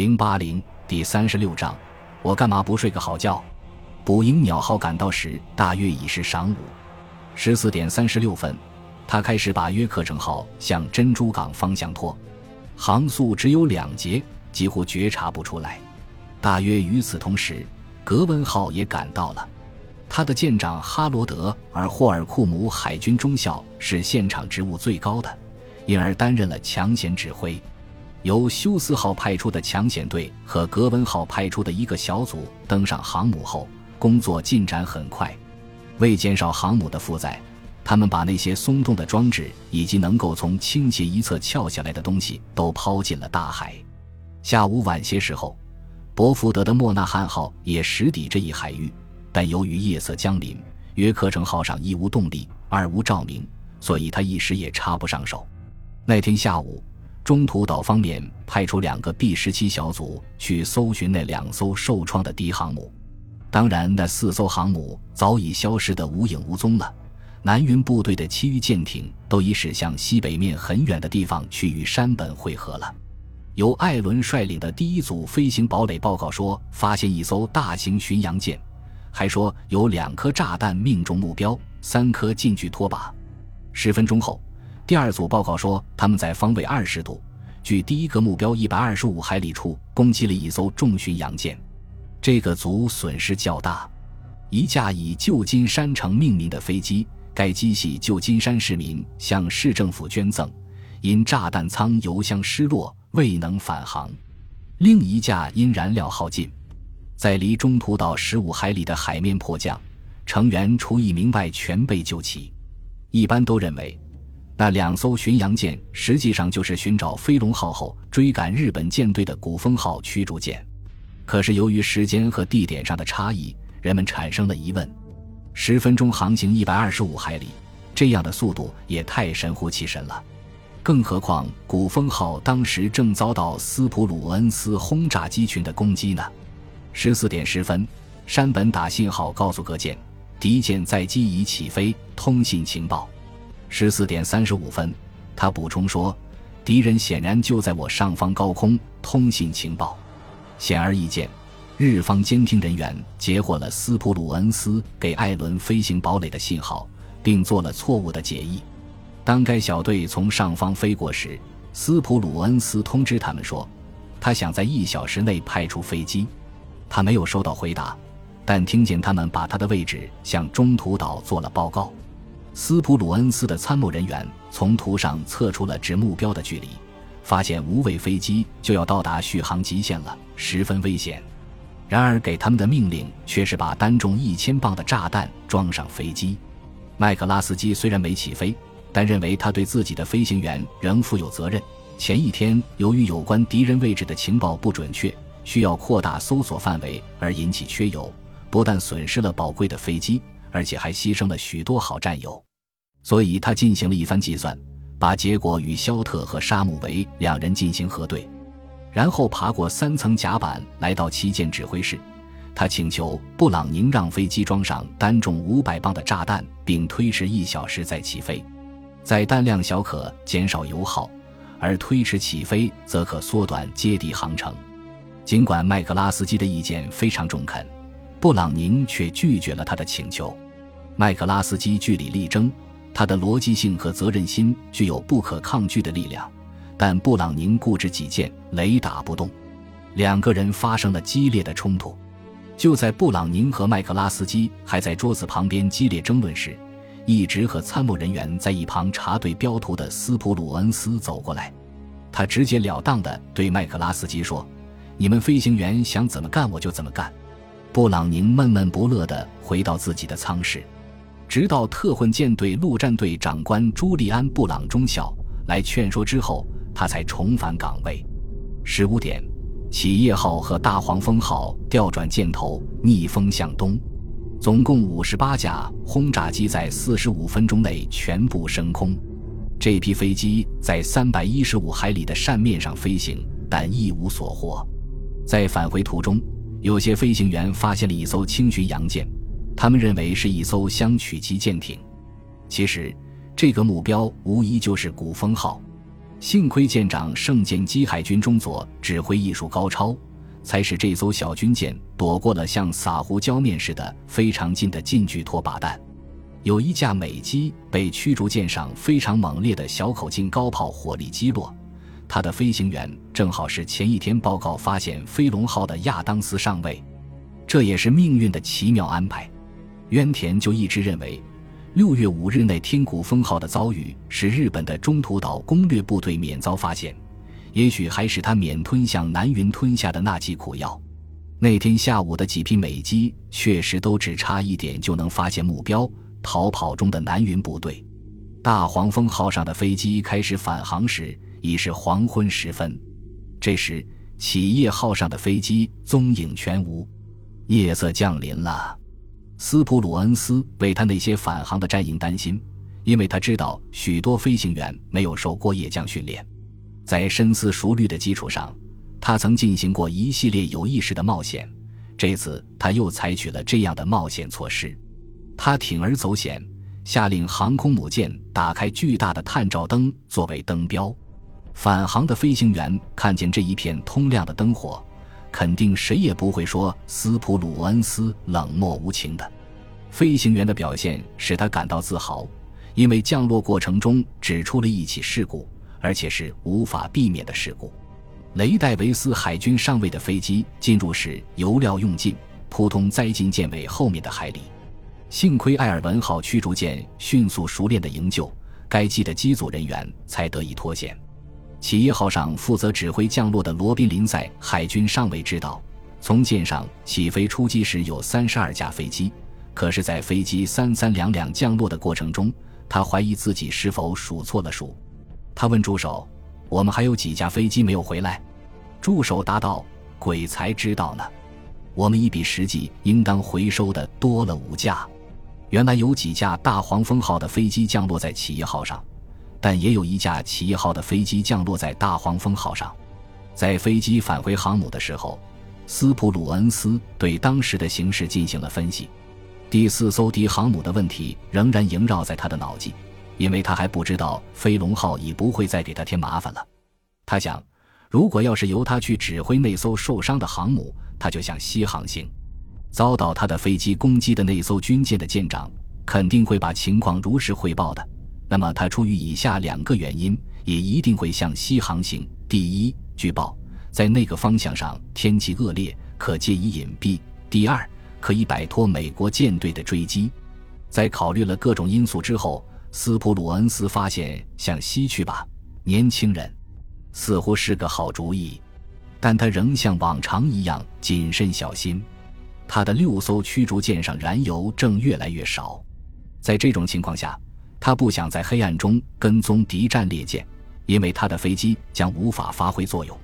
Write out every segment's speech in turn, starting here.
零八零第三十六章，我干嘛不睡个好觉？捕鹰鸟号赶到时，大约已是晌午，十四点三十六分，他开始把约克城号向珍珠港方向拖，航速只有两节，几乎觉察不出来。大约与此同时，格温号也赶到了，他的舰长哈罗德·尔霍尔库姆海军中校是现场职务最高的，因而担任了抢险指挥。由休斯号派出的抢险队和格温号派出的一个小组登上航母后，工作进展很快。为减少航母的负载，他们把那些松动的装置以及能够从倾斜一侧翘下来的东西都抛进了大海。下午晚些时候，伯福德的莫纳汉号也驶抵这一海域，但由于夜色降临，约克城号上一无动力，二无照明，所以他一时也插不上手。那天下午。中途岛方面派出两个 B 十七小组去搜寻那两艘受创的敌航母，当然，那四艘航母早已消失得无影无踪了。南云部队的其余舰艇都已驶向西北面很远的地方去与山本会合了。由艾伦率领的第一组飞行堡垒报告说，发现一艘大型巡洋舰，还说有两颗炸弹命中目标，三颗近距拖把。十分钟后。第二组报告说，他们在方位二十度，距第一个目标一百二十五海里处攻击了一艘重巡洋舰。这个组损失较大。一架以旧金山城命名的飞机，该机系旧金山市民向市政府捐赠，因炸弹舱油箱失落未能返航。另一架因燃料耗尽，在离中途岛十五海里的海面迫降，成员除一名外全被救起。一般都认为。那两艘巡洋舰实际上就是寻找飞龙号后追赶日本舰队的古风号驱逐舰，可是由于时间和地点上的差异，人们产生了疑问：十分钟航行一百二十五海里，这样的速度也太神乎其神了。更何况古风号当时正遭到斯普鲁恩斯轰炸机群的攻击呢？十四点十分，山本打信号告诉各舰，敌舰载机已起飞，通信情报。十四点三十五分，他补充说：“敌人显然就在我上方高空通信情报。”显而易见，日方监听人员截获了斯普鲁恩斯给艾伦飞行堡垒的信号，并做了错误的解译。当该小队从上方飞过时，斯普鲁恩斯通知他们说，他想在一小时内派出飞机。他没有收到回答，但听见他们把他的位置向中途岛做了报告。斯普鲁恩斯的参谋人员从图上测出了指目标的距离，发现无畏飞机就要到达续航极限了，十分危险。然而给他们的命令却是把单重一千磅的炸弹装上飞机。麦克拉斯基虽然没起飞，但认为他对自己的飞行员仍负有责任。前一天由于有关敌人位置的情报不准确，需要扩大搜索范围而引起缺油，不但损失了宝贵的飞机。而且还牺牲了许多好战友，所以他进行了一番计算，把结果与肖特和沙姆维两人进行核对，然后爬过三层甲板来到旗舰指挥室。他请求布朗宁让飞机装上单重五百磅的炸弹，并推迟一小时再起飞。在弹量小可减少油耗，而推迟起飞则可缩短接地航程。尽管麦克拉斯基的意见非常中肯。布朗宁却拒绝了他的请求。麦克拉斯基据理力争，他的逻辑性和责任心具有不可抗拒的力量，但布朗宁固执己见，雷打不动。两个人发生了激烈的冲突。就在布朗宁和麦克拉斯基还在桌子旁边激烈争论时，一直和参谋人员在一旁查对标图的斯普鲁恩斯走过来。他直截了当地对麦克拉斯基说：“你们飞行员想怎么干，我就怎么干。”布朗宁闷闷不乐地回到自己的舱室，直到特混舰队陆战队长官朱利安·布朗中校来劝说之后，他才重返岗位。十五点，企业号和大黄蜂号调转箭头，逆风向东，总共五十八架轰炸机在四十五分钟内全部升空。这批飞机在三百一十五海里的扇面上飞行，但一无所获。在返回途中。有些飞行员发现了一艘轻巡洋舰，他们认为是一艘相取级舰艇。其实，这个目标无疑就是古风号。幸亏舰长圣剑基海军中佐指挥艺术高超，才使这艘小军舰躲过了像撒胡椒面似的非常近的近距拖靶弹。有一架美机被驱逐舰上非常猛烈的小口径高炮火力击落，他的飞行员正好是前一天报告发现飞龙号的亚当斯上尉，这也是命运的奇妙安排。渊田就一直认为，六月五日那天古风号的遭遇使日本的中途岛攻略部队免遭发现，也许还使他免吞向南云吞下的那剂苦药。那天下午的几批美机确实都只差一点就能发现目标。逃跑中的南云部队，大黄蜂号上的飞机开始返航时已是黄昏时分。这时，企业号上的飞机踪影全无。夜色降临了，斯普鲁恩斯为他那些返航的战营担心，因为他知道许多飞行员没有受过夜降训练。在深思熟虑的基础上，他曾进行过一系列有意识的冒险。这次，他又采取了这样的冒险措施。他铤而走险，下令航空母舰打开巨大的探照灯作为灯标。返航的飞行员看见这一片通亮的灯火，肯定谁也不会说斯普鲁恩斯冷漠无情的。飞行员的表现使他感到自豪，因为降落过程中只出了一起事故，而且是无法避免的事故。雷戴维斯海军上尉的飞机进入时油料用尽，扑通栽进舰尾后面的海里。幸亏埃尔文号驱逐舰迅速熟练的营救，该机的机组人员才得以脱险。企业号上负责指挥降落的罗宾林在海军上尉知道，从舰上起飞出击时有三十二架飞机，可是，在飞机三三两两降落的过程中，他怀疑自己是否数错了数。他问助手：“我们还有几架飞机没有回来？”助手答道：“鬼才知道呢，我们一比实际应当回收的多了五架。”原来有几架大黄蜂号的飞机降落在企业号上，但也有一架企业号的飞机降落在大黄蜂号上。在飞机返回航母的时候，斯普鲁恩斯对当时的形势进行了分析。第四艘敌航母的问题仍然萦绕在他的脑际，因为他还不知道飞龙号已不会再给他添麻烦了。他想，如果要是由他去指挥那艘受伤的航母，他就像西航行。遭到他的飞机攻击的那艘军舰的舰长肯定会把情况如实汇报的。那么，他出于以下两个原因，也一定会向西航行：第一，据报在那个方向上天气恶劣，可借以隐蔽；第二，可以摆脱美国舰队的追击。在考虑了各种因素之后，斯普鲁恩斯发现向西去吧，年轻人，似乎是个好主意。但他仍像往常一样谨慎小心。他的六艘驱逐舰上燃油正越来越少，在这种情况下，他不想在黑暗中跟踪敌战列舰，因为他的飞机将无法发挥作用，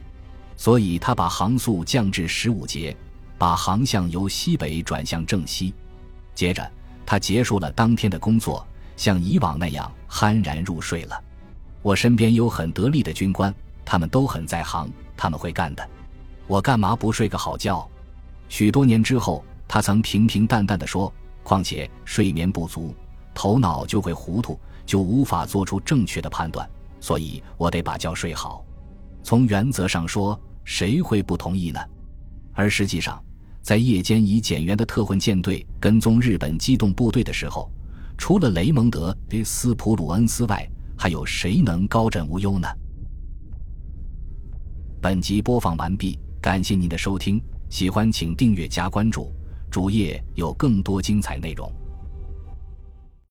所以他把航速降至十五节，把航向由西北转向正西。接着，他结束了当天的工作，像以往那样酣然入睡了。我身边有很得力的军官，他们都很在行，他们会干的。我干嘛不睡个好觉？许多年之后，他曾平平淡淡的说：“况且睡眠不足，头脑就会糊涂，就无法做出正确的判断。所以我得把觉睡好。从原则上说，谁会不同意呢？而实际上，在夜间以减员的特混舰队跟踪日本机动部队的时候，除了雷蒙德·斯普鲁恩斯外，还有谁能高枕无忧呢？”本集播放完毕，感谢您的收听。喜欢请订阅加关注，主页有更多精彩内容。